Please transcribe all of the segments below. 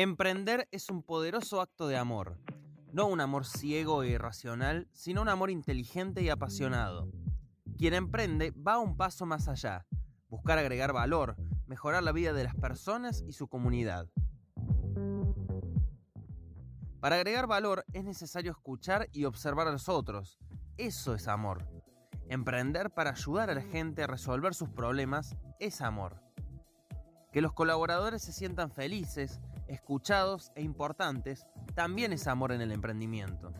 Emprender es un poderoso acto de amor. No un amor ciego e irracional, sino un amor inteligente y apasionado. Quien emprende va un paso más allá, buscar agregar valor, mejorar la vida de las personas y su comunidad. Para agregar valor es necesario escuchar y observar a los otros. Eso es amor. Emprender para ayudar a la gente a resolver sus problemas es amor. Que los colaboradores se sientan felices, escuchados e importantes, también es amor en el emprendimiento.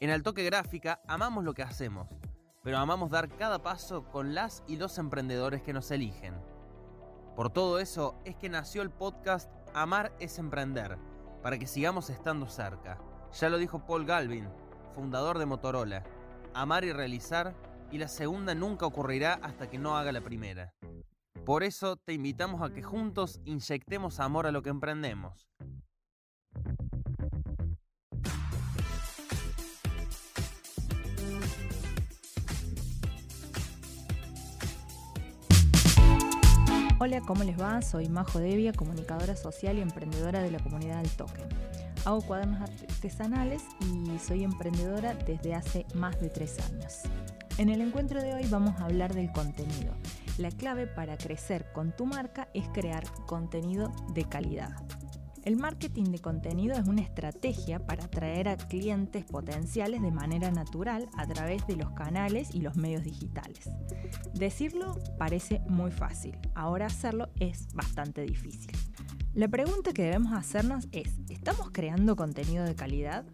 En Altoque Gráfica amamos lo que hacemos, pero amamos dar cada paso con las y los emprendedores que nos eligen. Por todo eso es que nació el podcast Amar es Emprender, para que sigamos estando cerca. Ya lo dijo Paul Galvin, fundador de Motorola. Amar y realizar, y la segunda nunca ocurrirá hasta que no haga la primera. Por eso te invitamos a que juntos inyectemos amor a lo que emprendemos. Hola, ¿cómo les va? Soy Majo Devia, comunicadora social y emprendedora de la comunidad del token. Hago cuadernos artesanales y soy emprendedora desde hace más de tres años. En el encuentro de hoy vamos a hablar del contenido la clave para crecer con tu marca es crear contenido de calidad. El marketing de contenido es una estrategia para atraer a clientes potenciales de manera natural a través de los canales y los medios digitales. Decirlo parece muy fácil, ahora hacerlo es bastante difícil. La pregunta que debemos hacernos es, ¿estamos creando contenido de calidad?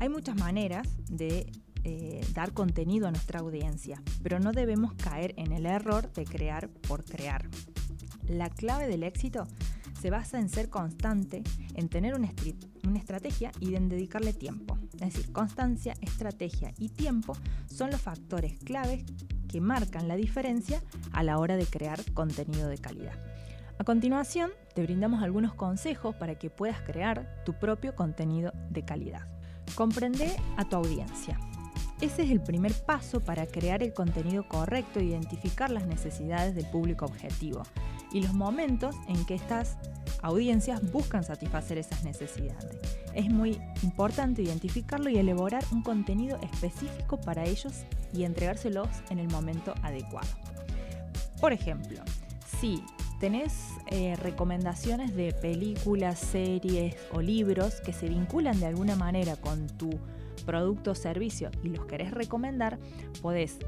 Hay muchas maneras de eh, dar contenido a nuestra audiencia, pero no debemos caer en el error de crear por crear. La clave del éxito se basa en ser constante, en tener una, una estrategia y en dedicarle tiempo. Es decir, constancia, estrategia y tiempo son los factores claves que marcan la diferencia a la hora de crear contenido de calidad. A continuación, te brindamos algunos consejos para que puedas crear tu propio contenido de calidad. Comprende a tu audiencia. Ese es el primer paso para crear el contenido correcto e identificar las necesidades del público objetivo y los momentos en que estas audiencias buscan satisfacer esas necesidades. Es muy importante identificarlo y elaborar un contenido específico para ellos y entregárselos en el momento adecuado. Por ejemplo, si tenés eh, recomendaciones de películas, series o libros que se vinculan de alguna manera con tu producto o servicio y los querés recomendar, podés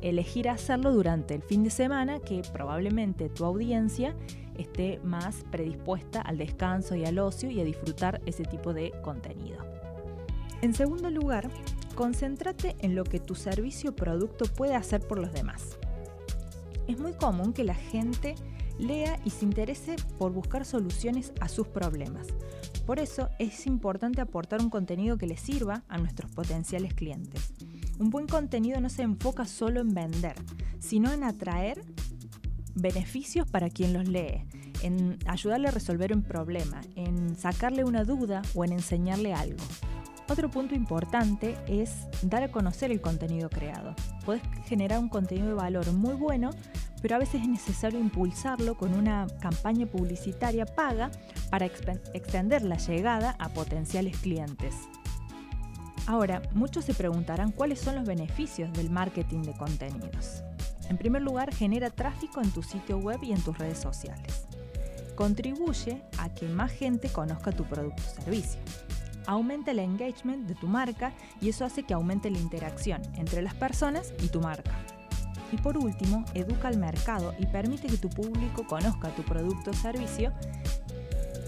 elegir hacerlo durante el fin de semana que probablemente tu audiencia esté más predispuesta al descanso y al ocio y a disfrutar ese tipo de contenido. En segundo lugar, concéntrate en lo que tu servicio o producto puede hacer por los demás. Es muy común que la gente lea y se interese por buscar soluciones a sus problemas. Por eso es importante aportar un contenido que les sirva a nuestros potenciales clientes. Un buen contenido no se enfoca solo en vender, sino en atraer beneficios para quien los lee, en ayudarle a resolver un problema, en sacarle una duda o en enseñarle algo. Otro punto importante es dar a conocer el contenido creado. Puedes generar un contenido de valor muy bueno pero a veces es necesario impulsarlo con una campaña publicitaria paga para extender la llegada a potenciales clientes. Ahora, muchos se preguntarán cuáles son los beneficios del marketing de contenidos. En primer lugar, genera tráfico en tu sitio web y en tus redes sociales. Contribuye a que más gente conozca tu producto o servicio. Aumenta el engagement de tu marca y eso hace que aumente la interacción entre las personas y tu marca. Y por último, educa al mercado y permite que tu público conozca tu producto o servicio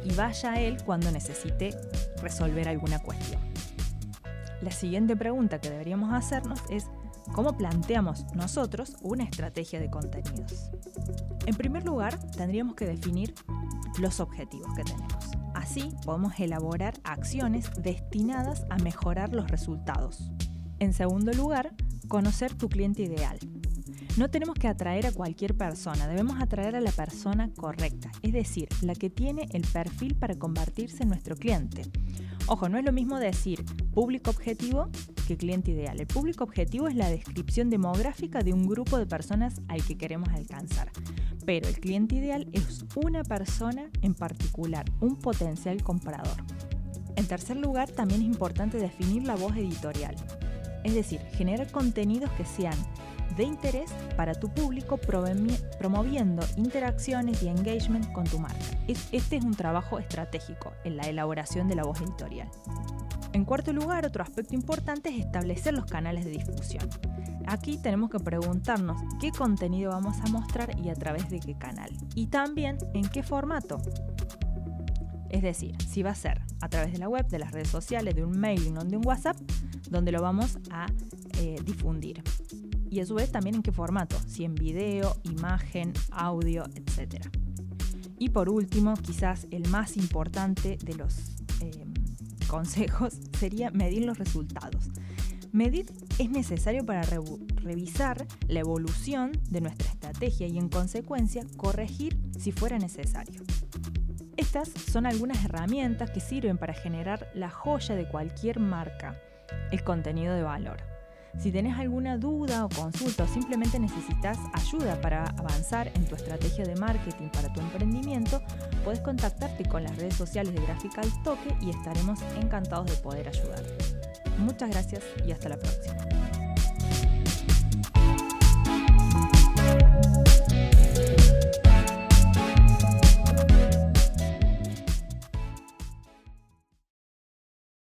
y vaya a él cuando necesite resolver alguna cuestión. La siguiente pregunta que deberíamos hacernos es ¿cómo planteamos nosotros una estrategia de contenidos? En primer lugar, tendríamos que definir los objetivos que tenemos. Así podemos elaborar acciones destinadas a mejorar los resultados. En segundo lugar, conocer tu cliente ideal. No tenemos que atraer a cualquier persona, debemos atraer a la persona correcta, es decir, la que tiene el perfil para convertirse en nuestro cliente. Ojo, no es lo mismo decir público objetivo que cliente ideal. El público objetivo es la descripción demográfica de un grupo de personas al que queremos alcanzar. Pero el cliente ideal es una persona en particular, un potencial comprador. En tercer lugar, también es importante definir la voz editorial. Es decir, generar contenidos que sean de interés para tu público promoviendo interacciones y engagement con tu marca. Este es un trabajo estratégico en la elaboración de la voz editorial. En cuarto lugar, otro aspecto importante es establecer los canales de difusión. Aquí tenemos que preguntarnos qué contenido vamos a mostrar y a través de qué canal. Y también en qué formato. Es decir, si va a ser a través de la web, de las redes sociales, de un mailing o de un WhatsApp, donde lo vamos a eh, difundir y a su vez también en qué formato, si en video, imagen, audio, etc. Y por último, quizás el más importante de los eh, consejos sería medir los resultados. Medir es necesario para revisar la evolución de nuestra estrategia y en consecuencia corregir si fuera necesario. Estas son algunas herramientas que sirven para generar la joya de cualquier marca, el contenido de valor. Si tenés alguna duda o consulta o simplemente necesitas ayuda para avanzar en tu estrategia de marketing para tu emprendimiento, puedes contactarte con las redes sociales de Gráfica al Toque y estaremos encantados de poder ayudarte. Muchas gracias y hasta la próxima.